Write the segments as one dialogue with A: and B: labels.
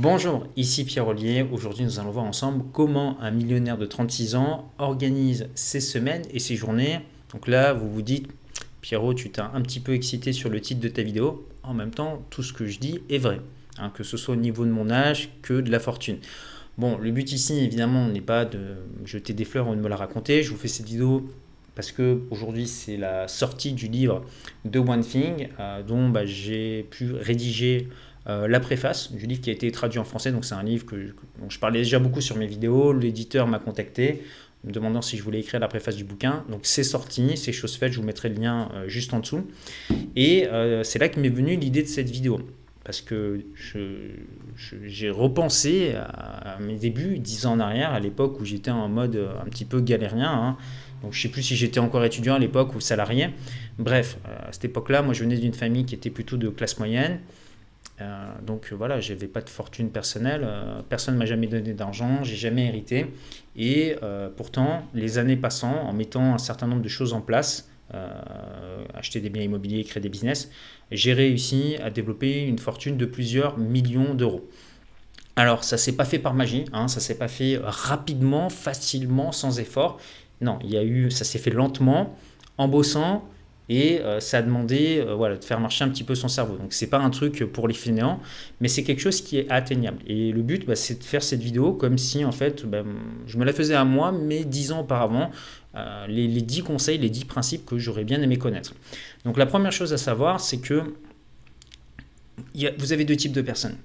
A: Bonjour, ici Pierre Ollier. Aujourd'hui, nous allons voir ensemble comment un millionnaire de 36 ans organise ses semaines et ses journées. Donc là, vous vous dites, Pierrot, tu t'es un petit peu excité sur le titre de ta vidéo. En même temps, tout ce que je dis est vrai, hein, que ce soit au niveau de mon âge que de la fortune. Bon, le but ici, évidemment, n'est pas de jeter des fleurs ou de me la raconter. Je vous fais cette vidéo parce que aujourd'hui c'est la sortie du livre de One Thing, euh, dont bah, j'ai pu rédiger euh, la préface du livre qui a été traduit en français. Donc c'est un livre que, dont je parlais déjà beaucoup sur mes vidéos. L'éditeur m'a contacté me demandant si je voulais écrire la préface du bouquin. Donc c'est sorti, c'est chose faite, je vous mettrai le lien euh, juste en dessous. Et euh, c'est là que m'est venue l'idée de cette vidéo. Parce que j'ai repensé à, mes débuts, dix ans en arrière, à l'époque où j'étais en mode un petit peu galérien. Hein. Donc je sais plus si j'étais encore étudiant à l'époque ou salarié. Bref, à cette époque-là, moi je venais d'une famille qui était plutôt de classe moyenne. Euh, donc voilà, je n'avais pas de fortune personnelle, euh, personne ne m'a jamais donné d'argent, j'ai jamais hérité. Et euh, pourtant, les années passant, en mettant un certain nombre de choses en place, acheter des biens immobiliers, créer des business, j'ai réussi à développer une fortune de plusieurs millions d'euros. Alors, ça s'est pas fait par magie, hein, ça s'est pas fait rapidement, facilement, sans effort. Non, il y a eu, ça s'est fait lentement, en bossant, et euh, ça a demandé euh, voilà, de faire marcher un petit peu son cerveau. Donc c'est pas un truc pour les fainéants, mais c'est quelque chose qui est atteignable. Et le but, bah, c'est de faire cette vidéo comme si en fait, bah, je me la faisais à moi, mais dix ans auparavant, euh, les, les 10 conseils, les 10 principes que j'aurais bien aimé connaître. Donc la première chose à savoir, c'est que vous avez deux types de personnes.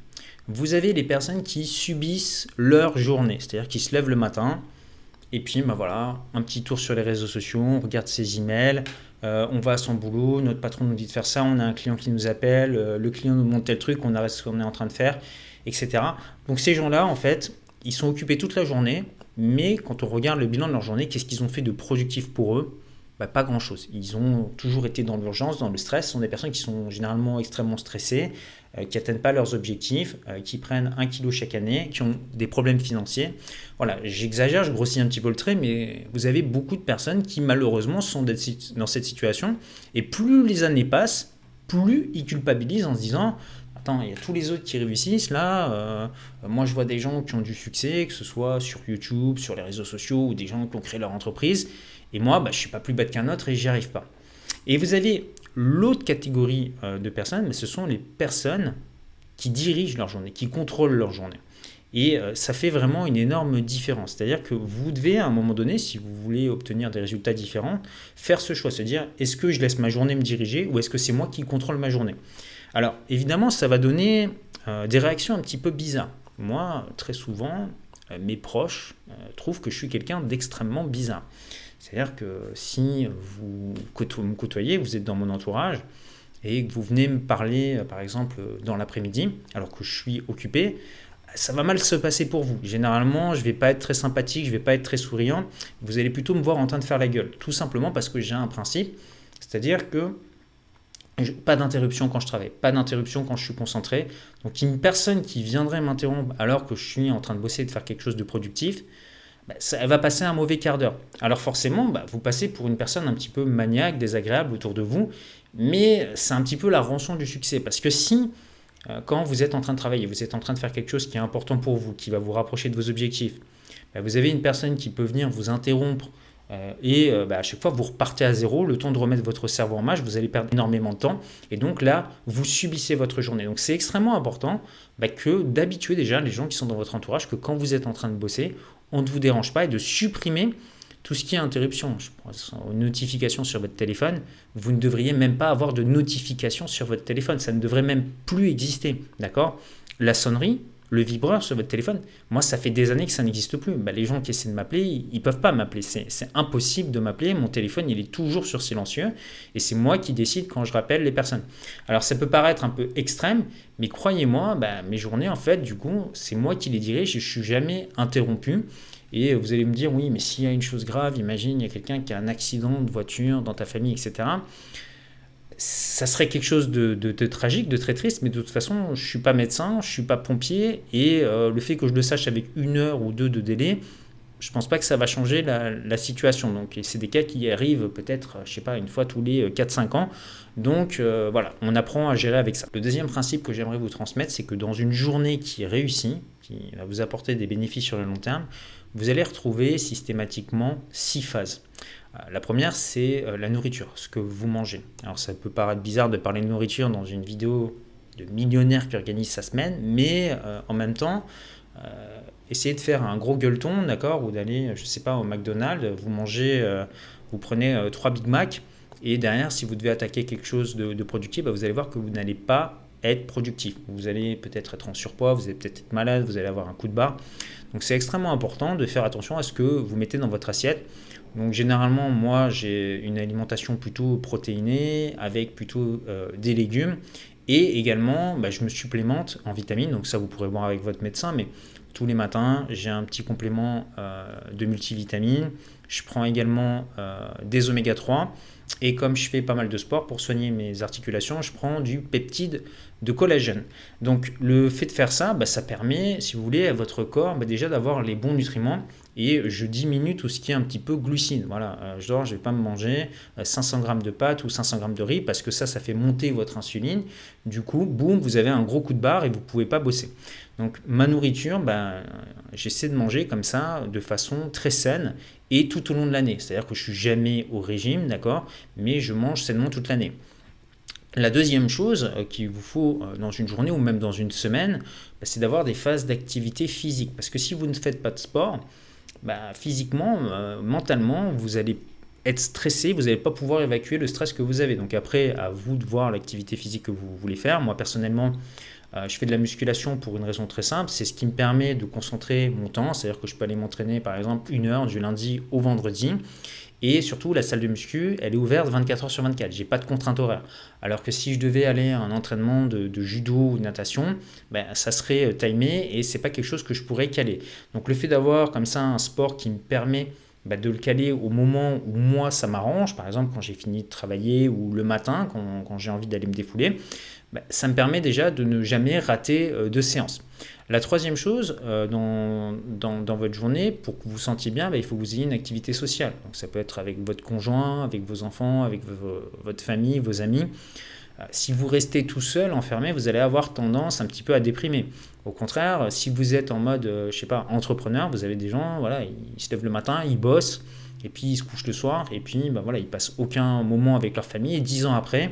A: Vous avez les personnes qui subissent leur journée, c'est-à-dire qui se lèvent le matin, et puis bah voilà, un petit tour sur les réseaux sociaux, on regarde ses emails, euh, on va à son boulot, notre patron nous dit de faire ça, on a un client qui nous appelle, euh, le client nous montre tel truc, on arrête ce qu'on est en train de faire, etc. Donc ces gens-là, en fait, ils sont occupés toute la journée, mais quand on regarde le bilan de leur journée, qu'est-ce qu'ils ont fait de productif pour eux? Bah, Pas grand-chose. Ils ont toujours été dans l'urgence, dans le stress. Ce sont des personnes qui sont généralement extrêmement stressées, qui n'atteignent pas leurs objectifs, euh, qui prennent un kilo chaque année, qui ont des problèmes financiers. Voilà, j'exagère, je grossis un petit peu le trait, mais vous avez beaucoup de personnes qui malheureusement sont dans cette situation. Et plus les années passent, plus ils culpabilisent en se disant Attends, il y a tous les autres qui réussissent là. Euh, moi, je vois des gens qui ont du succès, que ce soit sur YouTube, sur les réseaux sociaux ou des gens qui ont créé leur entreprise. Et moi, bah, je ne suis pas plus bête qu'un autre et j'y arrive pas. Et vous avez L'autre catégorie euh, de personnes, ce sont les personnes qui dirigent leur journée, qui contrôlent leur journée. Et euh, ça fait vraiment une énorme différence. C'est-à-dire que vous devez, à un moment donné, si vous voulez obtenir des résultats différents, faire ce choix, se dire, est-ce que je laisse ma journée me diriger ou est-ce que c'est moi qui contrôle ma journée? Alors, évidemment, ça va donner euh, des réactions un petit peu bizarres. Moi, très souvent, mes proches trouvent que je suis quelqu'un d'extrêmement bizarre. C'est-à-dire que si vous me côtoyez, vous êtes dans mon entourage, et que vous venez me parler, euh, par exemple, dans l'après-midi, alors que je suis occupé, ça va mal se passer pour vous. Généralement, je ne vais pas être très sympathique, je ne vais pas être très souriant. Vous allez plutôt me voir en train de faire la gueule. Tout simplement parce que j'ai un principe, c'est-à-dire que pas d'interruption quand je travaille, pas d'interruption quand je suis concentré. Donc une personne qui viendrait m'interrompre alors que je suis en train de bosser et de faire quelque chose de productif, bah, elle va passer un mauvais quart d'heure. Alors forcément, bah, vous passez pour une personne un petit peu maniaque, désagréable autour de vous, mais c'est un petit peu la rançon du succès. Parce que si, euh, quand vous êtes en train de travailler, vous êtes en train de faire quelque chose qui est important pour vous, qui va vous rapprocher de vos objectifs, bah, vous avez une personne qui peut venir vous interrompre euh, et euh, à chaque fois vous repartez à zéro, le temps de remettre votre cerveau en marche, vous allez perdre énormément de temps et donc là vous subissez votre journée. Donc c'est extrêmement important que d'habituer déjà les gens qui sont dans votre entourage que quand vous êtes en train de bosser, on ne vous dérange pas et de supprimer tout ce qui est interruption. Je pense aux notifications sur votre téléphone, vous ne devriez même pas avoir de notifications sur votre téléphone. Ça ne devrait même plus exister. D'accord? La sonnerie, le vibreur sur votre téléphone, moi, ça fait des années que ça n'existe plus. Bah, les gens qui essaient de m'appeler, ils ne peuvent pas m'appeler. C'est impossible de m'appeler. Mon téléphone, il est toujours sur silencieux. Et c'est moi qui décide quand je rappelle les personnes. Alors, ça peut paraître un peu extrême, mais croyez-moi, bah, mes journées, en fait, du coup, c'est moi qui les dirige. Je ne suis jamais interrompu. Et vous allez me dire, oui, mais s'il y a une chose grave, imagine, il y a quelqu'un qui a un accident de voiture dans ta famille, etc ça serait quelque chose de, tragique, de très triste, mais de toute façon, je ne suis pas médecin, je ne suis pas pompier, et euh, le fait que je le sache avec une heure ou deux de délai, je pense pas que ça va changer la, situation. Donc, c'est des cas qui arrivent peut-être, je sais pas, une fois tous les 4-5 ans. Donc, euh, voilà, on apprend à gérer avec ça. Le deuxième principe que j'aimerais vous transmettre, c'est que dans une journée qui réussit, qui va vous apporter des bénéfices sur le long terme, vous allez retrouver systématiquement six phases. Euh, la première, c'est euh, la nourriture, ce que vous mangez. Alors, ça peut paraître bizarre de parler de nourriture dans une vidéo de millionnaire qui organise sa semaine, mais en même temps, essayez de faire un gros gueuleton, d'accord, ou d'aller, je sais pas, au McDonald's, vous mangez, euh, vous prenez euh, trois Big Mac, et derrière, si vous devez attaquer quelque chose de, productif, bah, vous allez voir que vous n'allez pas être productif. Vous allez peut-être être en surpoids, vous allez peut-être être malade, vous allez avoir un coup de barre. Donc c'est extrêmement important de faire attention à ce que vous mettez dans votre assiette. Donc généralement, moi, j'ai une alimentation plutôt protéinée, avec plutôt euh, des légumes. Et également, bah, je me supplémente en vitamines. Donc ça, vous pourrez voir avec votre médecin, mais tous les matins, j'ai un petit complément euh, de multivitamines. Je prends également euh, des oméga 3. Et comme je fais pas mal de sport pour soigner mes articulations, je prends du peptide de collagène. Donc le fait de faire ça, bah, ça permet, si vous voulez, à votre corps bah, déjà d'avoir les bons nutriments et je diminue tout ce qui est un petit peu glucide. Voilà, euh, je dors, je vais pas me manger 500 g de pâtes ou 500 g de riz parce que ça, ça fait monter votre insuline. Du coup, boum, vous avez un gros coup de barre et vous pouvez pas bosser. Donc ma nourriture, ben, j'essaie de manger comme ça de façon très saine et tout au long de l'année. C'est-à-dire que je suis jamais au régime, d'accord, mais je mange sainement toute l'année. La deuxième chose euh, qu'il vous faut euh, dans une journée ou même dans une semaine, ben, c'est d'avoir des phases d'activité physique. Parce que si vous ne faites pas de sport, ben, physiquement, euh, mentalement, vous allez être stressé, vous n'allez pas pouvoir évacuer le stress que vous avez. Donc après, à vous de voir l'activité physique que vous voulez faire. Moi personnellement, euh, je fais de la musculation pour une raison très simple, c'est ce qui me permet de concentrer mon temps, c'est-à-dire que je peux aller m'entraîner par exemple une heure du lundi au vendredi. Et surtout, la salle de muscu, elle est ouverte 24 heures sur 24. J'ai pas de contrainte horaire. Alors que si je devais aller à un entraînement de, judo ou de natation, ben, ça serait euh, timé et c'est pas quelque chose que je pourrais caler. Donc le fait d'avoir comme ça un sport qui me permet ben, de le caler au moment où moi ça m'arrange, par exemple quand j'ai fini de travailler ou le matin quand, j'ai envie d'aller me défouler, ça me permet déjà de ne jamais rater euh, de séance. La troisième chose, euh, dans, dans, votre journée, pour que vous vous sentiez bien, bah, il faut que vous ayez une activité sociale. Donc, ça peut être avec votre conjoint, avec vos enfants, avec votre famille, vos amis. Euh, si vous restez tout seul, enfermé, vous allez avoir tendance un petit peu à déprimer. Au contraire, si vous êtes en mode, je sais pas, entrepreneur, vous avez des gens, voilà, ils se lèvent le matin, ils bossent, et puis ils se couchent le soir, et puis bah, voilà, ils passent aucun moment avec leur famille, et dix ans après,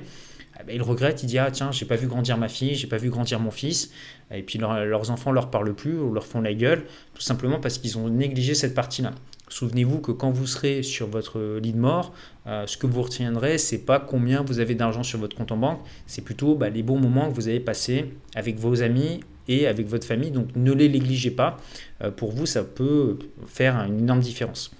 A: ben, il regrette, il dit ah tiens j'ai pas vu grandir ma fille, j'ai pas vu grandir mon fils, et puis leurs enfants leur parlent plus ou leur font la gueule, tout simplement parce qu'ils ont négligé cette partie-là. Souvenez-vous que quand vous serez sur votre lit de mort, euh, ce que vous retiendrez, c'est pas combien vous avez d'argent sur votre compte en banque, c'est plutôt bah, les bons moments que vous avez passés avec vos amis et avec votre famille. Donc ne les négligez pas. Euh, pour vous, ça peut faire une énorme différence.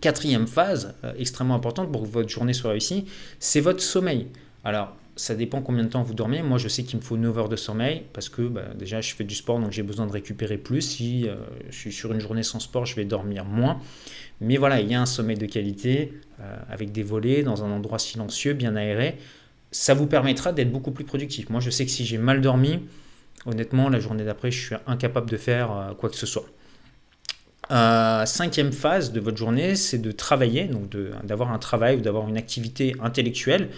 A: Quatrième phase, euh, extrêmement importante pour que votre journée soit réussie, c'est votre sommeil. Alors, ça dépend combien de temps vous dormez. Moi, je sais qu'il me faut 9 heures de sommeil parce que bah, déjà, je fais du sport, donc j'ai besoin de récupérer plus. Si euh, je suis sur une journée sans sport, je vais dormir moins. Mais voilà, il y a un sommeil de qualité euh, avec des volets dans un endroit silencieux, bien aéré. Ça vous permettra d'être beaucoup plus productif. Moi, je sais que si j'ai mal dormi, honnêtement, la journée d'après, je suis incapable de faire euh, quoi que ce soit. cinquième phase de votre journée, c'est de travailler, donc d'avoir un travail ou d'avoir une activité intellectuelle.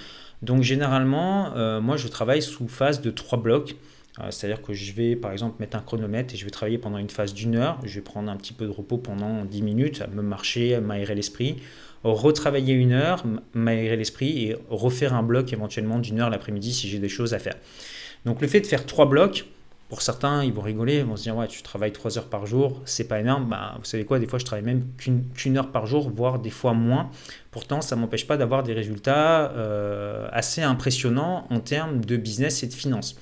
A: Donc généralement, euh, moi je travaille sous phase de trois blocs. Euh, c'est-à-dire que je vais par exemple mettre un chronomètre et je vais travailler pendant une phase d'une heure. Je vais prendre un petit peu de repos pendant 10 minutes, me marcher, m'aérer l'esprit. Retravailler une heure, m'aérer l'esprit et refaire un bloc éventuellement d'une heure l'après-midi si j'ai des choses à faire. Donc le fait de faire trois blocs, pour certains, ils vont rigoler, ils vont se dire Ouais, tu travailles 3 heures par jour, c'est pas énorme. Bah, vous savez quoi, des fois, je travaille même qu'une heure par jour, voire des fois moins. Pourtant, ça ne m'empêche pas d'avoir des résultats euh, assez impressionnants en termes de business et de finances.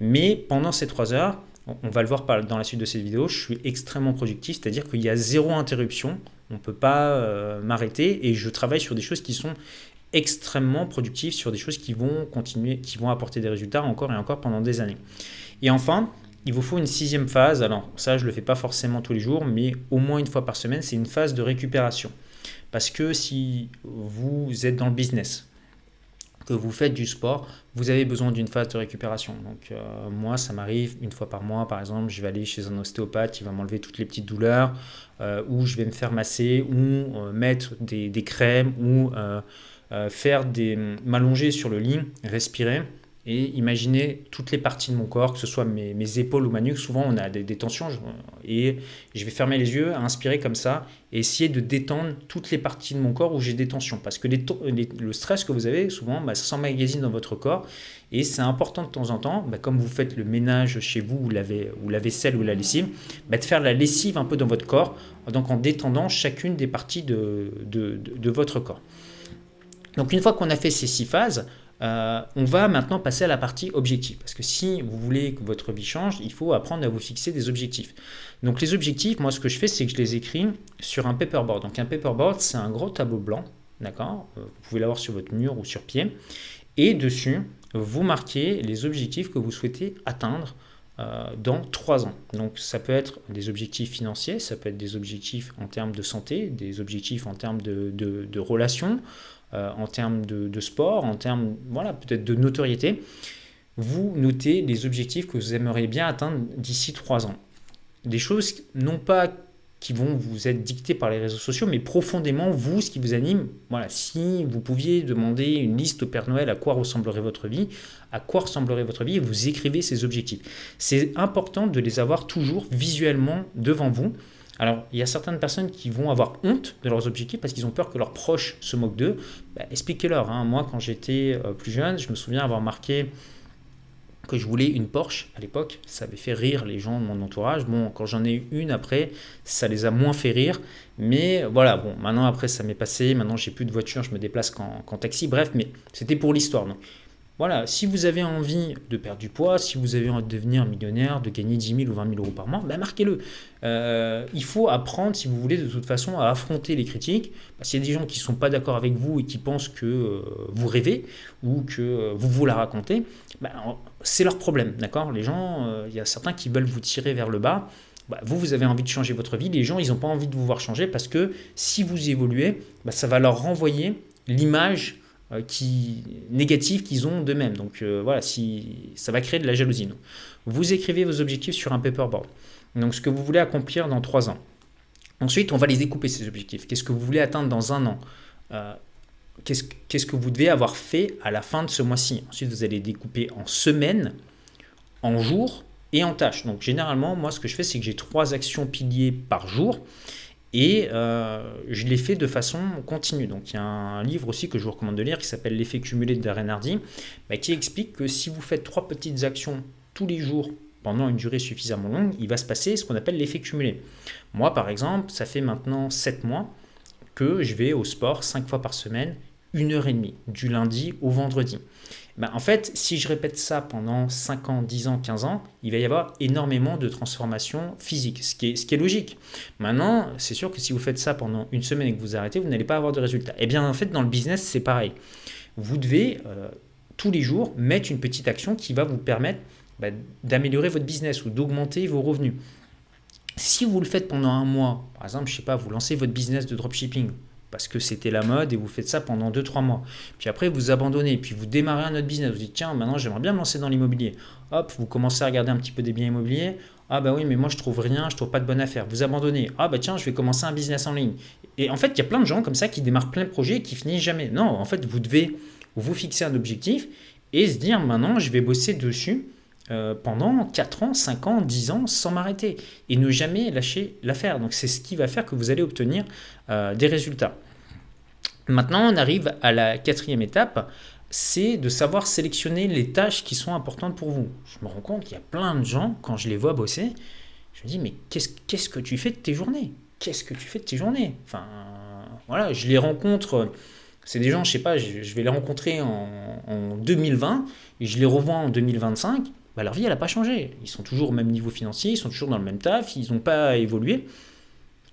A: Mais pendant ces 3 heures, on va le voir dans la suite de cette vidéo, je suis extrêmement productif, c'est-à-dire qu'il y a zéro interruption, on ne peut pas euh, m'arrêter et je travaille sur des choses qui sont extrêmement productives, sur des choses qui vont continuer, qui vont apporter des résultats encore et encore pendant des années. Et enfin, il vous faut une sixième phase. Alors ça, je ne le fais pas forcément tous les jours, mais au moins une fois par semaine, c'est une phase de récupération. Parce que si vous êtes dans le business, que vous faites du sport, vous avez besoin d'une phase de récupération. Donc euh, moi, ça m'arrive une fois par mois, par exemple, je vais aller chez un ostéopathe qui va m'enlever toutes les petites douleurs, euh, ou je vais me faire masser, ou euh, mettre des, des, crèmes, ou faire des m'allonger sur le lit, respirer et imaginer toutes les parties de mon corps, que ce soit mes, épaules ou ma nuque. Souvent, on a des, tensions et je vais fermer les yeux, inspirer comme ça et essayer de détendre toutes les parties de mon corps où j'ai des tensions. Parce que le stress que vous avez, souvent, bah, s'emmagasine dans votre corps et c'est important de temps en temps, bah, comme vous faites le ménage chez vous ou la, ou la vaisselle ou la lessive, bah, de faire la lessive un peu dans votre corps, donc en détendant chacune des parties de, de votre corps. Donc une fois qu'on a fait ces six phases, euh, on va maintenant passer à la partie objectif. Parce que si vous voulez que votre vie change, il faut apprendre à vous fixer des objectifs. Donc les objectifs, moi ce que je fais, c'est que je les écris sur un paperboard. Donc un paperboard, c'est un gros tableau blanc, d'accord? Euh, Vous pouvez l'avoir sur votre mur ou sur pied. Et dessus, vous marquez les objectifs que vous souhaitez atteindre euh, dans trois ans. Donc ça peut être des objectifs financiers, ça peut être des objectifs en termes de santé, des objectifs en termes de, de relations, euh, en termes de, sport, en termes voilà, peut-être de notoriété, vous notez les objectifs que vous aimeriez bien atteindre d'ici trois ans. Des choses non pas qui vont vous être dictées par les réseaux sociaux, mais profondément, vous, ce qui vous anime. Voilà, si vous pouviez demander une liste au Père Noël à quoi ressemblerait votre vie, à quoi ressemblerait votre vie, vous écrivez ces objectifs. C'est important de les avoir toujours visuellement devant vous alors, il y a certaines personnes qui vont avoir honte de leurs objectifs parce qu'ils ont peur que leurs proches se moquent d'eux. Bah, expliquez-leur. Hein. Moi, quand j'étais euh, plus jeune, je me souviens avoir marqué que je voulais une Porsche à l'époque. Ça avait fait rire les gens de mon entourage. Bon, quand j'en ai eu une après, ça les a moins fait rire. Mais voilà, bon, maintenant après, ça m'est passé. Maintenant, j'ai plus de voiture, je me déplace qu'en taxi. Bref, mais c'était pour l'histoire. Voilà, si vous avez envie de perdre du poids, si vous avez envie de devenir millionnaire, de gagner 10 000 ou 20 000 euros par mois, ben marquez-le. Euh, il faut apprendre, si vous voulez, de toute façon, à affronter les critiques. Parce y a des gens qui ne sont pas d'accord avec vous et qui pensent que euh, vous rêvez ou que euh, vous vous la racontez. Ben, c'est leur problème, d'accord? Les gens, il y a certains qui veulent vous tirer vers le bas. Ben, vous, vous avez envie de changer votre vie. Les gens, ils n'ont pas envie de vous voir changer parce que si vous évoluez, ben, ça va leur renvoyer l'image qui, négatives qu'ils ont d'eux-mêmes. Donc euh, voilà, si, ça va créer de la jalousie. vous écrivez vos objectifs sur un paperboard. Donc ce que vous voulez accomplir dans trois ans. Ensuite, on va les découper, ces objectifs. Qu'est-ce que vous voulez atteindre dans un an? Euh, Qu'est-ce que vous devez avoir fait à la fin de ce mois-ci? Ensuite, vous allez découper en semaines, en jours et en tâches. Donc généralement, moi, ce que je fais, c'est que j'ai trois actions piliers par jour. Et euh, je l'ai fait de façon continue. Donc il y a un livre aussi que je vous recommande de lire qui s'appelle L'effet cumulé de Darren Hardy, bah, qui explique que si vous faites trois petites actions tous les jours pendant une durée suffisamment longue, il va se passer ce qu'on appelle l'effet cumulé. Moi par exemple, ça fait maintenant 7 mois que je vais au sport 5 fois par semaine, une heure et demie, du lundi au vendredi. Bah, en fait, si je répète ça pendant 5 ans, 10 ans, 15 ans, il va y avoir énormément de transformations physiques, ce qui est, logique. Maintenant, c'est sûr que si vous faites ça pendant une semaine et que vous arrêtez, vous n'allez pas avoir de résultats. Et eh bien, en fait, dans le business, c'est pareil. Vous devez euh, tous les jours mettre une petite action qui va vous permettre bah, d'améliorer votre business ou d'augmenter vos revenus. Si vous le faites pendant un mois, par exemple, je sais pas, vous lancez votre business de dropshipping, parce que c'était la mode et vous faites ça pendant 2-3 mois. Puis après, vous abandonnez, puis vous démarrez un autre business. Vous dites, tiens, maintenant j'aimerais bien me lancer dans l'immobilier. Hop, vous commencez à regarder un petit peu des biens immobiliers. Ah bah oui, mais moi je trouve rien, je trouve pas de bonne affaire. Vous abandonnez. Ah bah tiens, je vais commencer un business en ligne. Et en fait, il y a plein de gens comme ça qui démarrent plein de projets et qui finissent jamais. Non, en fait, vous devez vous fixer un objectif et se dire, maintenant, je vais bosser dessus euh, pendant 4 ans, 5 ans, 10 ans sans m'arrêter et ne jamais lâcher l'affaire. Donc c'est ce qui va faire que vous allez obtenir euh, des résultats. Maintenant, on arrive à la quatrième étape, c'est de savoir sélectionner les tâches qui sont importantes pour vous. Je me rends compte qu'il y a plein de gens, quand je les vois bosser, je me dis, mais qu'est-ce que tu fais de tes journées? Qu'est-ce que tu fais de tes journées? Enfin, voilà, je les rencontre, c'est des gens, je sais pas, je, vais les rencontrer en, en, 2020, et je les revois en 2025, leur vie, elle n'a pas changé. Ils sont toujours au même niveau financier, ils sont toujours dans le même taf, ils n'ont pas évolué.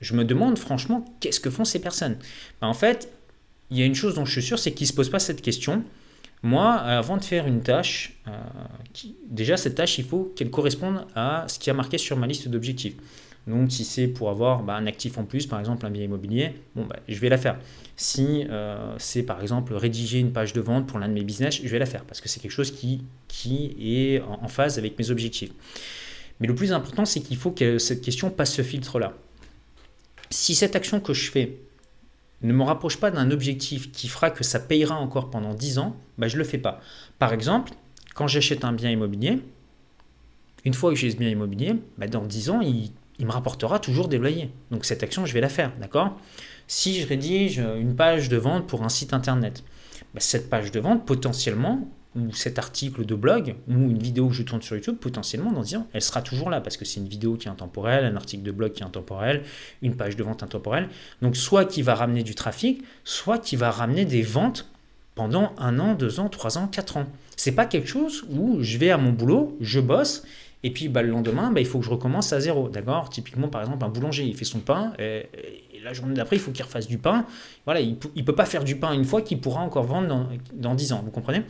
A: Je me demande franchement, qu'est-ce que font ces personnes? Bah, En fait, il y a une chose dont je suis sûr, c'est qu'ils ne se posent pas cette question. Moi, avant de faire une tâche, euh, déjà cette tâche, il faut qu'elle corresponde à ce qui a marqué sur ma liste d'objectifs. Donc si c'est pour avoir bah, un actif en plus, par exemple un bien immobilier, bah, je vais la faire. Si euh, c'est par exemple rédiger une page de vente pour l'un de mes business, je vais la faire parce que c'est quelque chose qui, qui est en phase avec mes objectifs. Mais le plus important, c'est qu'il faut que cette question passe ce filtre-là. Si cette action que je fais ne me rapproche pas d'un objectif qui fera que ça payera encore pendant 10 ans, bah, je ne le fais pas. Par exemple, quand j'achète un bien immobilier, une fois que j'ai ce bien immobilier, bah, dans 10 ans, il, me rapportera toujours des loyers. Donc cette action, je vais la faire, d'accord? Si je rédige une page de vente pour un site internet, bah, cette page de vente, potentiellement, ou cet article de blog, ou une vidéo que je tourne sur YouTube, potentiellement, dans 10 ans, elle sera toujours là, parce que c'est une vidéo qui est intemporelle, un article de blog qui est intemporel, une page de vente intemporelle. Donc soit qui va ramener du trafic, soit qui va ramener des ventes pendant un an, deux ans, trois ans, quatre ans. C'est pas quelque chose où je vais à mon boulot, je bosse, et puis bah, le lendemain, bah, il faut que je recommence à zéro. D'accord? Typiquement, par exemple, un boulanger, il fait son pain, et, la journée d'après, il faut qu'il refasse du pain. Voilà, il ne peut pas faire du pain une fois qu'il pourra encore vendre dans, dans 10 ans. Vous comprenez?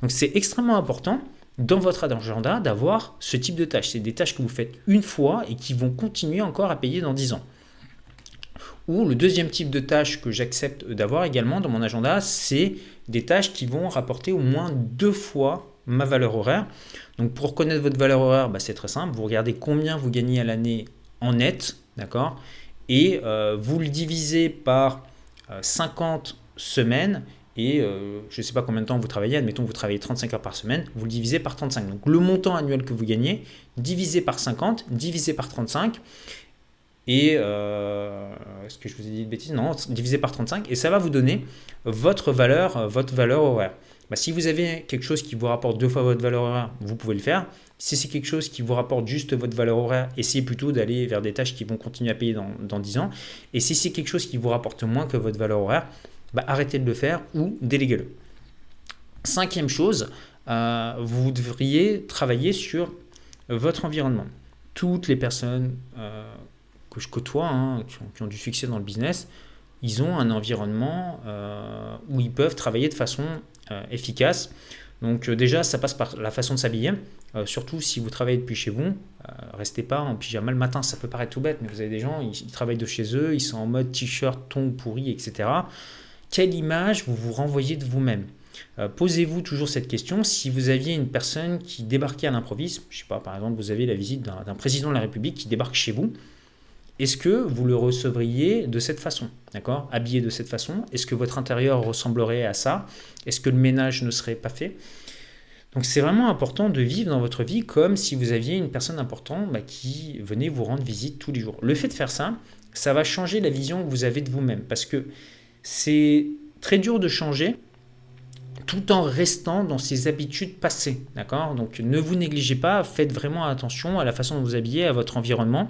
A: Donc c'est extrêmement important dans votre agenda d'avoir ce type de tâches. C'est des tâches que vous faites une fois et qui vont continuer encore à payer dans 10 ans. Ou le deuxième type de tâches que j'accepte d'avoir également dans mon agenda, c'est des tâches qui vont rapporter au moins deux fois ma valeur horaire. Donc pour connaître votre valeur horaire, bah, c'est très simple. Vous regardez combien vous gagnez à l'année en net, d'accord? Et euh, vous le divisez par 50 euh, semaines et euh, je ne sais pas combien de temps vous travaillez, admettons que vous travaillez 35 heures par semaine, vous le divisez par 35. Donc le montant annuel que vous gagnez, divisé par 50, divisé par 35, et est-ce que je vous ai dit de bêtises? Non, divisé par 35 et ça va vous donner votre valeur horaire. Bah, si vous avez quelque chose qui vous rapporte deux fois votre valeur horaire, vous pouvez le faire. Si c'est quelque chose qui vous rapporte juste votre valeur horaire, essayez plutôt d'aller vers des tâches qui vont continuer à payer dans, dans 10 ans. Et si c'est quelque chose qui vous rapporte moins que votre valeur horaire, bah, arrêtez de le faire ou déléguez-le. Cinquième chose, euh, vous devriez travailler sur votre environnement. Toutes les personnes euh, que je côtoie, hein, qui, ont, du succès dans le business, ils ont un environnement euh, où ils peuvent travailler de façon efficace. Donc euh, déjà, ça passe par la façon de s'habiller. surtout si vous travaillez depuis chez vous, restez pas en pyjama le matin. Ça peut paraître tout bête, mais vous avez des gens, ils, travaillent de chez eux, ils sont en mode t-shirt, tongs pourri, etc. Quelle image vous vous renvoyez de vous-même? Posez-vous toujours cette question. Si vous aviez une personne qui débarquait à l'improviste, je sais pas, par exemple, vous avez la visite d'un président de la République qui débarque chez vous, est-ce que vous le recevriez de cette façon D'accord? Habillé de cette façon Est-ce que votre intérieur ressemblerait à ça? Est-ce que le ménage ne serait pas fait? Donc c'est vraiment important de vivre dans votre vie comme si vous aviez une personne importante bah, qui venait vous rendre visite tous les jours. Le fait de faire ça, ça va changer la vision que vous avez de vous-même parce que c'est très dur de changer tout en restant dans ses habitudes passées. D'accord? Donc ne vous négligez pas, faites vraiment attention à la façon dont vous habillez, à votre environnement.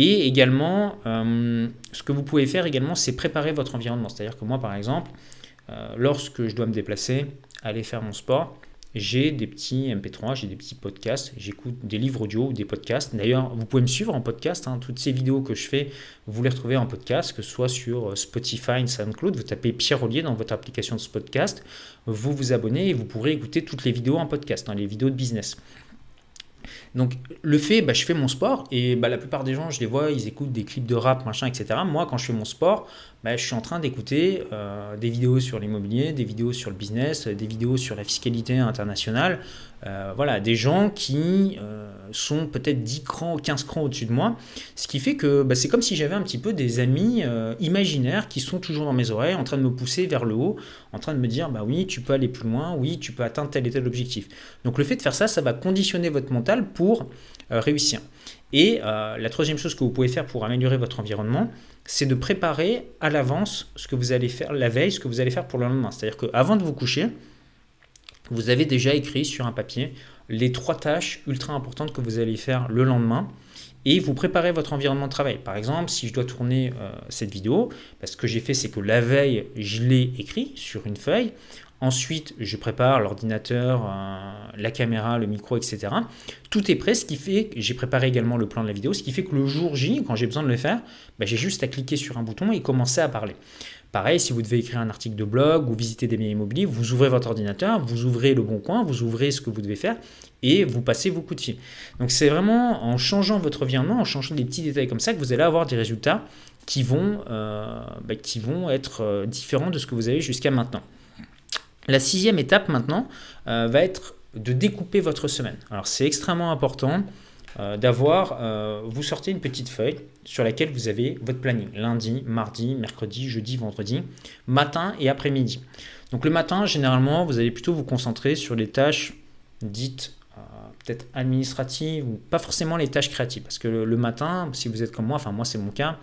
A: Et également, euh, ce que vous pouvez faire également, c'est préparer votre environnement. C'est-à-dire que moi, par exemple, euh, lorsque je dois me déplacer, aller faire mon sport, j'ai des petits MP3, j'ai des petits podcasts, j'écoute des livres audio ou des podcasts. D'ailleurs, vous pouvez me suivre en podcast. Hein. Toutes ces vidéos que je fais, vous les retrouvez en podcast, que ce soit sur euh, Spotify, SoundCloud. Vous tapez Pierre Ollier dans votre application de podcast, vous vous abonnez et vous pourrez écouter toutes les vidéos en podcast, hein, les vidéos de business. Donc le fait, bah, je fais mon sport et bah, la plupart des gens, je les vois, ils écoutent des clips de rap, machin, etc. Moi, quand je fais mon sport, bah, je suis en train d'écouter euh, des vidéos sur l'immobilier, des vidéos sur le business, des vidéos sur la fiscalité internationale. Euh, voilà, des gens qui euh, sont peut-être 10 crans ou 15 crans au-dessus de moi. Ce qui fait que bah, c'est comme si j'avais un petit peu des amis imaginaires qui sont toujours dans mes oreilles, en train de me pousser vers le haut, en train de me dire bah oui, tu peux aller plus loin, oui, tu peux atteindre tel et tel objectif. Donc le fait de faire ça, ça va conditionner votre mental pour réussir. Et la troisième chose que vous pouvez faire pour améliorer votre environnement, c'est de préparer à l'avance ce que vous allez faire la veille, ce que vous allez faire pour le lendemain. C'est-à-dire qu'avant de vous coucher, vous avez déjà écrit sur un papier les trois tâches ultra importantes que vous allez faire le lendemain et vous préparez votre environnement de travail. Par exemple, si je dois tourner euh, cette vidéo, bah, ce que j'ai fait, c'est que la veille, je l'ai écrit sur une feuille. Ensuite, je prépare l'ordinateur, euh, la caméra, le micro, etc. Tout est prêt, ce qui fait que j'ai préparé également le plan de la vidéo, ce qui fait que le jour J, quand j'ai besoin de le faire, bah, j'ai juste à cliquer sur un bouton et commencer à parler. Pareil, si vous devez écrire un article de blog ou visiter des biens immobiliers, vous ouvrez votre ordinateur, vous ouvrez le bon coin, vous ouvrez ce que vous devez faire et vous passez vos coups de fil. Donc c'est vraiment en changeant votre environnement, en changeant des petits détails comme ça que vous allez avoir des résultats qui vont, euh, bah, être euh, différents de ce que vous avez jusqu'à maintenant. La sixième étape maintenant euh, va être de découper votre semaine. Alors c'est extrêmement important d'avoir, vous sortez une petite feuille sur laquelle vous avez votre planning, lundi, mardi, mercredi, jeudi, vendredi, matin et après-midi. Donc le matin, généralement, vous allez plutôt vous concentrer sur les tâches dites peut-être administratives ou pas forcément les tâches créatives. Parce que le, matin, si vous êtes comme moi, enfin moi c'est mon cas,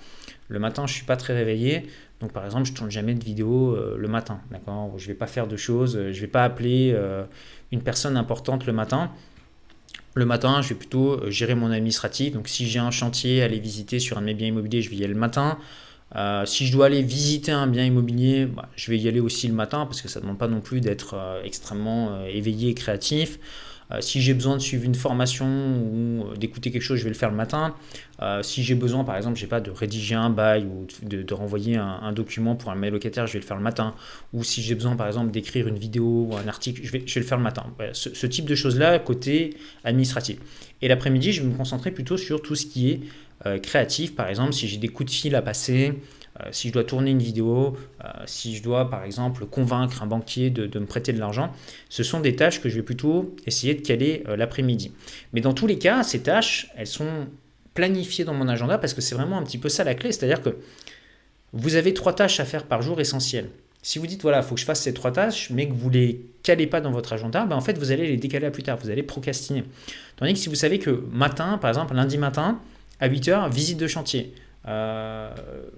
A: le matin, je suis pas très réveillé. Donc, par exemple, je tourne jamais de vidéo euh, le matin. D'accord? Je vais pas faire de choses. Euh, je vais pas appeler euh, une personne importante le matin. Le matin, je vais plutôt gérer mon administratif. Donc, si j'ai un chantier à aller visiter sur un de mes biens immobiliers, je vais y aller le matin. si je dois aller visiter un bien immobilier, bah, je vais y aller aussi le matin parce que ça ne demande pas non plus d'être extrêmement éveillé et créatif. Euh, si j'ai besoin de suivre une formation ou d'écouter quelque chose, je vais le faire le matin. Euh, si j'ai besoin, par exemple, pas de rédiger un bail ou de, renvoyer un, document pour un mail locataire, je vais le faire le matin. Ou si j'ai besoin, par exemple, d'écrire une vidéo ou un article, je vais, le faire le matin. ce, type de choses-là, côté administratif. Et l'après-midi, je vais me concentrer plutôt sur tout ce qui est euh, créatif. Par exemple, si j'ai des coups de fil à passer, euh, si je dois tourner une vidéo, euh, si je dois par exemple convaincre un banquier de, me prêter de l'argent, ce sont des tâches que je vais plutôt essayer de caler euh, l'après-midi. Mais dans tous les cas, ces tâches, elles sont planifiées dans mon agenda parce que c'est vraiment un petit peu ça la clé, c'est-à-dire que vous avez trois tâches à faire par jour essentielles. Si vous dites, voilà, il faut que je fasse ces trois tâches, mais que vous ne les calez pas dans votre agenda, ben en fait, vous allez les décaler à plus tard, vous allez procrastiner. Tandis que si vous savez que matin, par exemple, lundi matin, à 8h, visite de chantier. Euh,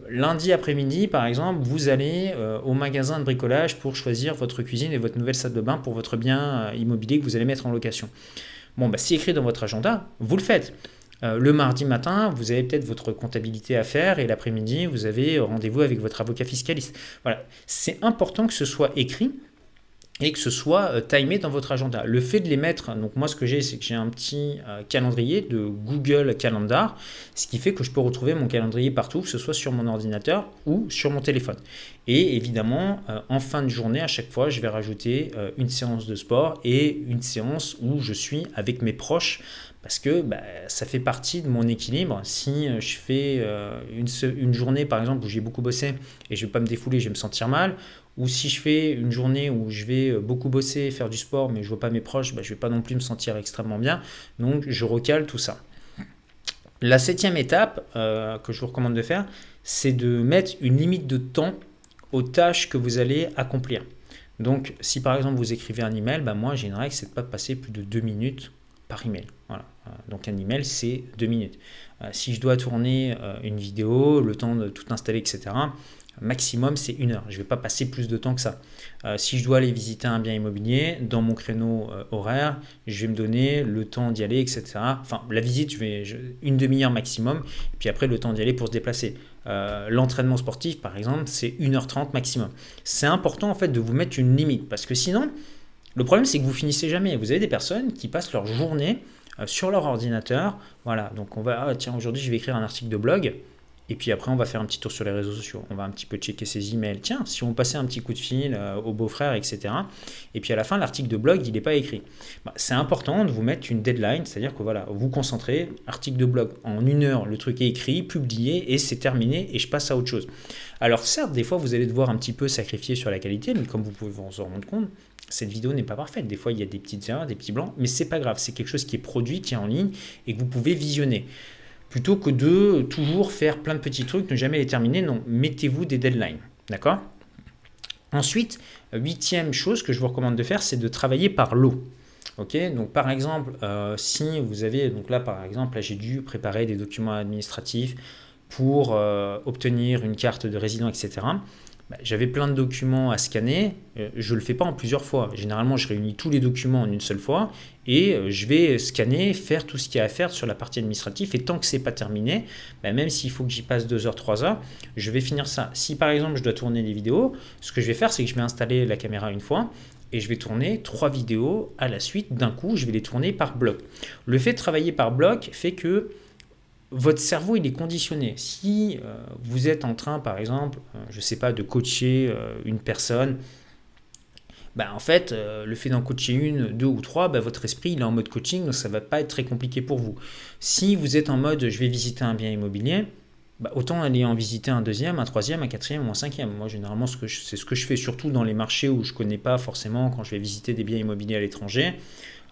A: lundi après-midi, par exemple, vous allez euh, au magasin de bricolage pour choisir votre cuisine et votre nouvelle salle de bain pour votre bien euh, immobilier que vous allez mettre en location. Bon, bah, c'est écrit dans votre agenda, vous le faites. le mardi matin, vous avez peut-être votre comptabilité à faire et l'après-midi, vous avez rendez-vous avec votre avocat fiscaliste. Voilà, c'est important que ce soit écrit et que ce soit euh, timé dans votre agenda. Le fait de les mettre, donc moi ce que j'ai, c'est que j'ai un petit euh, calendrier de Google Calendar, ce qui fait que je peux retrouver mon calendrier partout, que ce soit sur mon ordinateur ou sur mon téléphone. Et évidemment, euh, en fin de journée, à chaque fois, je vais rajouter une séance de sport et une séance où je suis avec mes proches parce que bah, ça fait partie de mon équilibre. Si je fais une, une, journée, par exemple, où j'ai beaucoup bossé et je ne vais pas me défouler, je vais me sentir mal, ou si je fais une journée où je vais euh, beaucoup bosser, faire du sport, mais je ne vois pas mes proches, bah, je ne vais pas non plus me sentir extrêmement bien. Donc je recale tout ça. La septième étape euh, que je vous recommande de faire, c'est de mettre une limite de temps aux tâches que vous allez accomplir. Donc, si par exemple vous écrivez un email, bah moi j'ai une règle, c'est de pas passer plus de deux minutes par email. Voilà. Euh, donc un email, c'est deux minutes. si je dois tourner une vidéo, le temps de tout installer, etc., maximum c'est une heure. Je ne vais pas passer plus de temps que ça. Euh, si je dois aller visiter un bien immobilier, dans mon créneau euh, horaire, je vais me donner le temps d'y aller, etc. Enfin, la visite, je vais une demi-heure maximum, et puis après le temps d'y aller pour se déplacer. Euh, l'entraînement sportif, par exemple, c'est 1h30 maximum. C'est important en fait de vous mettre une limite, parce que sinon, le problème c'est que vous finissez jamais. Vous avez des personnes qui passent leur journée sur leur ordinateur. Voilà, donc on va, ah, tiens, aujourd'hui je vais écrire un article de blog. Et puis après, on va faire un petit tour sur les réseaux sociaux. On va un petit peu checker ses emails. Tiens, si on passait un petit coup de fil euh, au beau-frère, etc. Et puis à la fin, l'article de blog, il n'est pas écrit. Bah, c'est important de vous mettre une deadline, c'est-à-dire que voilà, vous concentrez, article de blog, en une heure, le truc est écrit, publié, et c'est terminé, et je passe à autre chose. Alors certes, des fois, vous allez devoir un petit peu sacrifier sur la qualité, mais comme vous pouvez vous en rendre compte, cette vidéo n'est pas parfaite. Des fois, il y a des petites erreurs, des petits blancs, mais c'est pas grave. C'est quelque chose qui est produit, qui est en ligne, et que vous pouvez visionner plutôt que de toujours faire plein de petits trucs, ne jamais les terminer. Non, mettez-vous des deadlines. D'accord? Ensuite, huitième chose que je vous recommande de faire, c'est de travailler par lot. Ok, donc par exemple, euh, si vous avez, donc là par exemple, j'ai dû préparer des documents administratifs pour euh, obtenir une carte de résident, etc. Bah, j'avais plein de documents à scanner, euh, je ne le fais pas en plusieurs fois. Généralement, je réunis tous les documents en une seule fois et euh, je vais scanner, faire tout ce qu'il y a à faire sur la partie administrative. Et tant que c'est pas terminé, bah, même s'il faut que j'y passe 2 heures, 3 heures, je vais finir ça. Si par exemple je dois tourner des vidéos, ce que je vais faire, c'est que je vais installer la caméra une fois et je vais tourner trois vidéos à la suite d'un coup. Je vais les tourner par bloc. Le fait de travailler par bloc fait que votre cerveau, il est conditionné. Si euh, vous êtes en train, par exemple, euh, je sais pas, de coacher une personne, bah, en fait, le fait d'en coacher une, deux ou trois, bah, votre esprit, est en mode coaching, donc ça ne va pas être très compliqué pour vous. Si vous êtes en mode, je vais visiter un bien immobilier, bah, autant aller en visiter un deuxième, un troisième, un quatrième ou un cinquième. Moi, généralement, c'est ce que je fais surtout dans les marchés où je ne connais pas forcément quand je vais visiter des biens immobiliers à l'étranger.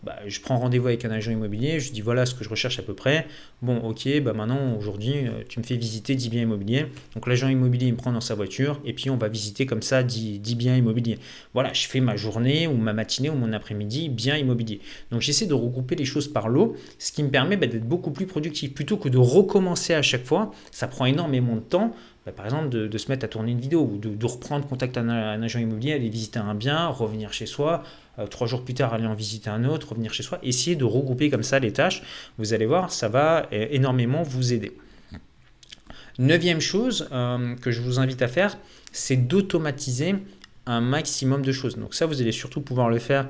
A: Bah, je prends rendez-vous avec un agent immobilier, je dis voilà ce que je recherche à peu près. Bon, ok, bah maintenant, aujourd'hui, euh, tu me fais visiter 10 biens immobiliers. Donc l'agent immobilier me prend dans sa voiture et puis on va visiter comme ça 10, 10 biens immobiliers. Voilà, je fais ma journée ou ma matinée ou mon après-midi bien immobilier. Donc j'essaie de regrouper les choses par lot, ce qui me permet bah, d'être beaucoup plus productif. Plutôt que de recommencer à chaque fois, ça prend énormément de temps. Bah, par exemple, de, se mettre à tourner une vidéo ou de, reprendre contact avec un, agent immobilier, aller visiter un bien, revenir chez soi, euh, trois jours plus tard aller en visiter un autre, revenir chez soi. Essayez de regrouper comme ça les tâches. Vous allez voir, ça va euh, énormément vous aider. Neuvième chose euh, que je vous invite à faire, c'est d'automatiser un maximum de choses. Donc ça, vous allez surtout pouvoir le faire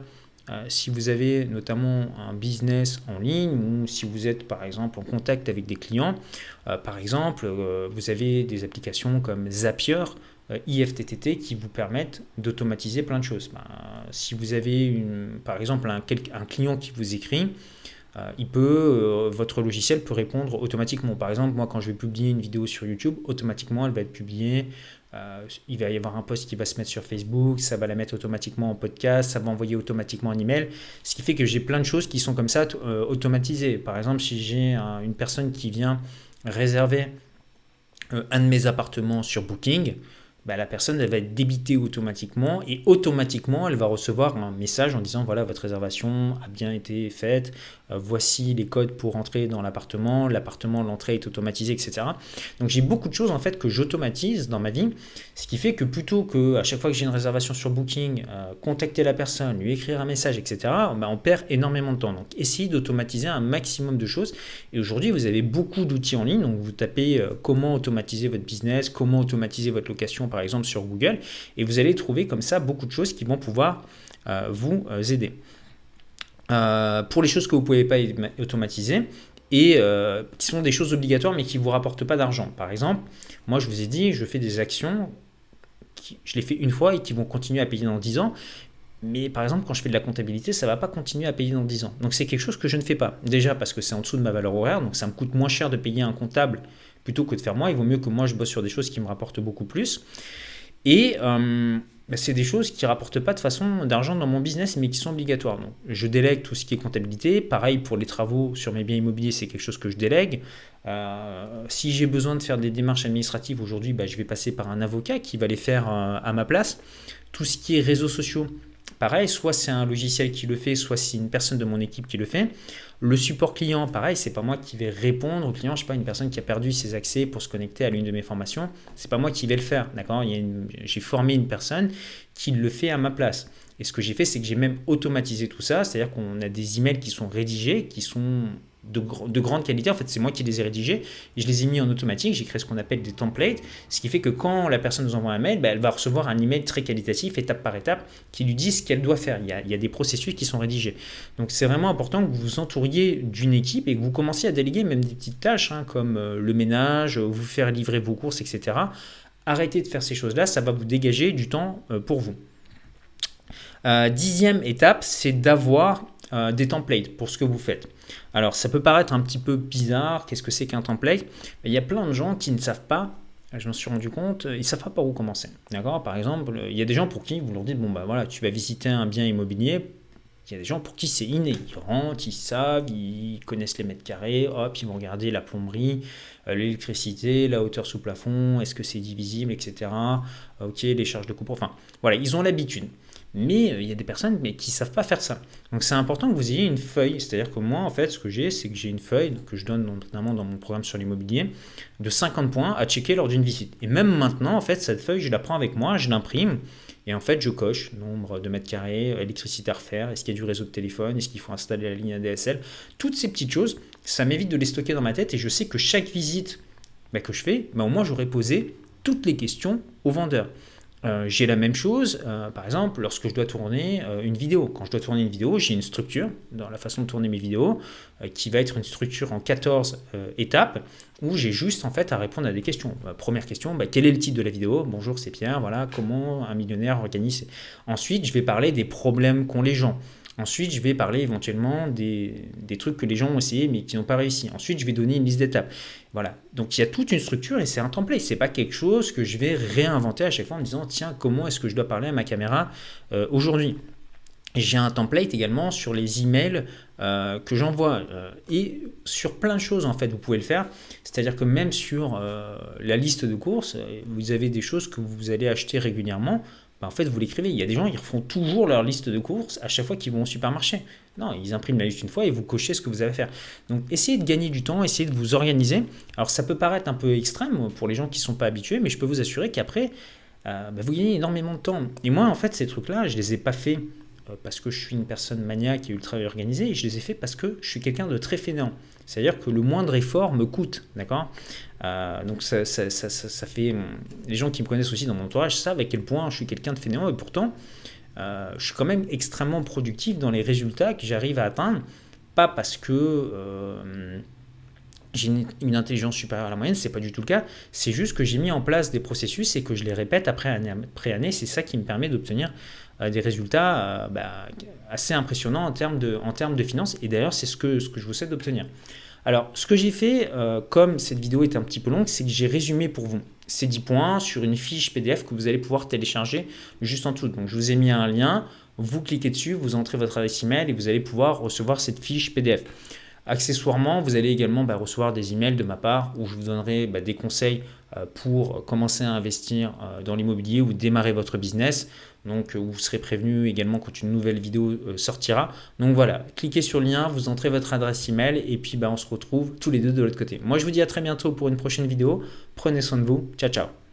A: si vous avez notamment un business en ligne ou si vous êtes par exemple en contact avec des clients. par exemple, vous avez des applications comme Zapier euh, IFTTT qui vous permettent d'automatiser plein de choses. Ben, si vous avez une, par exemple un, un client qui vous écrit, euh, il peut, euh, votre logiciel peut répondre automatiquement. Par exemple, moi, quand je vais publier une vidéo sur YouTube, automatiquement, elle va être publiée. Il va y avoir un post qui va se mettre sur Facebook, ça va la mettre automatiquement en podcast, ça va envoyer automatiquement un email. Ce qui fait que j'ai plein de choses qui sont comme ça automatisées. Par exemple, si j'ai une personne qui vient réserver un de mes appartements sur Booking, bah, la personne elle va être débitée automatiquement et automatiquement elle va recevoir un message en disant voilà votre réservation a bien été faite, euh, voici les codes pour entrer dans l'appartement, l'appartement l'entrée est automatisée etc. Donc j'ai beaucoup de choses en fait que j'automatise dans ma vie, ce qui fait que plutôt que à chaque fois que j'ai une réservation sur Booking, euh, contacter la personne, lui écrire un message etc. Bah, on perd énormément de temps. Donc essayez d'automatiser un maximum de choses et aujourd'hui vous avez beaucoup d'outils en ligne donc vous tapez euh, comment automatiser votre business, comment automatiser votre location par exemple sur Google, et vous allez trouver comme ça beaucoup de choses qui vont pouvoir euh, vous euh, aider. Euh, pour les choses que vous ne pouvez pas automatiser, et qui sont des choses obligatoires mais qui ne vous rapportent pas d'argent. Par exemple, moi je vous ai dit, je fais des actions, je les fais une fois et qui vont continuer à payer dans 10 ans. Mais par exemple, quand je fais de la comptabilité, ça ne va pas continuer à payer dans 10 ans. Donc c'est quelque chose que je ne fais pas. Déjà parce que c'est en dessous de ma valeur horaire, donc ça me coûte moins cher de payer un comptable plutôt que de faire moi. Il vaut mieux que moi je bosse sur des choses qui me rapportent beaucoup plus. Et euh, bah, c'est des choses qui ne rapportent pas de façon d'argent dans mon business, mais qui sont obligatoires. Donc, je délègue tout ce qui est comptabilité. Pareil pour les travaux sur mes biens immobiliers, c'est quelque chose que je délègue. Euh, si j'ai besoin de faire des démarches administratives aujourd'hui, bah, je vais passer par un avocat qui va les faire euh, à ma place. Tout ce qui est réseaux sociaux, pareil, soit c'est un logiciel qui le fait, soit c'est une personne de mon équipe qui le fait. Le support client, pareil, c'est pas moi qui vais répondre au client. Je sais pas, une personne qui a perdu ses accès pour se connecter à l'une de mes formations, c'est pas moi qui vais le faire, d'accord? J'ai formé une personne qui le fait à ma place. Et ce que j'ai fait, c'est que j'ai même automatisé tout ça, c'est-à-dire qu'on a des emails qui sont rédigés, qui sont de, de, grande qualité. En fait, c'est moi qui les ai rédigés. Je les ai mis en automatique. J'ai créé ce qu'on appelle des templates. Ce qui fait que quand la personne nous envoie un mail, bah, elle va recevoir un email très qualitatif, étape par étape, qui lui dit ce qu'elle doit faire. Il y, a, des processus qui sont rédigés. Donc, c'est vraiment important que vous vous entouriez d'une équipe et que vous commenciez à déléguer même des petites tâches hein, comme euh, le ménage, vous faire livrer vos courses, etc. Arrêtez de faire ces choses-là. Ça va vous dégager du temps euh, pour vous. Euh, dixième étape, c'est d'avoir des templates pour ce que vous faites. Alors ça peut paraître un petit peu bizarre, qu'est-ce que c'est qu'un template Il y a plein de gens qui ne savent pas, je m'en suis rendu compte, ils ne savent pas par où commencer. D'accord? Par exemple, il y a des gens pour qui vous leur dites, bon bah voilà, tu vas visiter un bien immobilier, il y a des gens pour qui c'est inné. Ils rentrent, ils savent, ils connaissent les mètres carrés, hop, ils vont regarder la plomberie, euh, l'électricité, la hauteur sous plafond, est-ce que c'est divisible, etc. Ok, les charges de coupe. Enfin, voilà, ils ont l'habitude. Mais euh, il y a des personnes mais, qui ne savent pas faire ça. Donc c'est important que vous ayez une feuille. C'est-à-dire que moi, en fait, ce que j'ai, c'est que j'ai une feuille que je donne notamment dans mon programme sur l'immobilier de 50 points à checker lors d'une visite. Et même maintenant, en fait, cette feuille, je la prends avec moi, je l'imprime. Et en fait, je coche nombre de mètres carrés, électricité à refaire, est-ce qu'il y a du réseau de téléphone, est-ce qu'il faut installer la ligne ADSL. Toutes ces petites choses, ça m'évite de les stocker dans ma tête et je sais que chaque visite bah, que je fais, bah, au moins j'aurai posé toutes les questions au vendeur. Euh, j'ai la même chose, euh, par exemple, lorsque je dois tourner euh, une vidéo. Quand je dois tourner une vidéo, j'ai une structure dans la façon de tourner mes vidéos qui va être une structure en 14 étapes où j'ai juste en fait à répondre à des questions. première question, bah, quel est le titre de la vidéo? Bonjour, c'est Pierre. Voilà, comment un millionnaire organise. Ensuite, je vais parler des problèmes qu'ont les gens. Ensuite, je vais parler éventuellement des, trucs que les gens ont essayé mais qui n'ont pas réussi. Ensuite, je vais donner une liste d'étapes. Voilà. Donc, il y a toute une structure et c'est un template. C'est pas quelque chose que je vais réinventer à chaque fois en me disant tiens, comment est-ce que je dois parler à ma caméra euh, aujourd'hui? J'ai un template également sur les emails euh, que j'envoie euh, et sur plein de choses en fait vous pouvez le faire. C'est-à-dire que même sur la liste de courses, vous avez des choses que vous allez acheter régulièrement. Bah, en fait, vous l'écrivez. Il y a des gens, ils refont toujours leur liste de courses à chaque fois qu'ils vont au supermarché. Non, ils impriment la liste une fois et vous cochez ce que vous avez à faire. Donc, essayez de gagner du temps, essayez de vous organiser. Alors, ça peut paraître un peu extrême pour les gens qui ne sont pas habitués, mais je peux vous assurer qu'après, euh, bah, vous gagnez énormément de temps. Et moi, en fait, ces trucs-là, je ne les ai pas faits parce que je suis une personne maniaque et ultra organisée, je les ai faits parce que je suis quelqu'un de très fainéant. C'est-à-dire que le moindre effort me coûte, d'accord? Euh, Donc ça, ça, ça, ça, fait... Hum, les gens qui me connaissent aussi dans mon entourage savent à quel point je suis quelqu'un de fainéant et pourtant, euh, je suis quand même extrêmement productif dans les résultats que j'arrive à atteindre, pas parce que j'ai une, intelligence supérieure à la moyenne, c'est pas du tout le cas. C'est juste que j'ai mis en place des processus et que je les répète après année après année. C'est ça qui me permet d'obtenir euh, des résultats euh, bah, assez impressionnants en termes de, en termes de finances. Et d'ailleurs, c'est ce que, ce que je vous souhaite d'obtenir. Alors, ce que j'ai fait, euh, comme cette vidéo est un petit peu longue, c'est que j'ai résumé pour vous ces 10 points sur une fiche PDF que vous allez pouvoir télécharger juste en dessous. Donc, je vous ai mis un lien, vous cliquez dessus, vous entrez votre adresse email et vous allez pouvoir recevoir cette fiche PDF. Accessoirement, vous allez également bah, recevoir des emails de ma part où je vous donnerai bah, des conseils euh, pour commencer à investir euh, dans l'immobilier ou démarrer votre business. Donc, euh, vous serez prévenu également quand une nouvelle vidéo sortira. Donc voilà, cliquez sur le lien, vous entrez votre adresse email et puis bah, on se retrouve tous les deux de l'autre côté. Moi, je vous dis à très bientôt pour une prochaine vidéo. Prenez soin de vous. Ciao, ciao.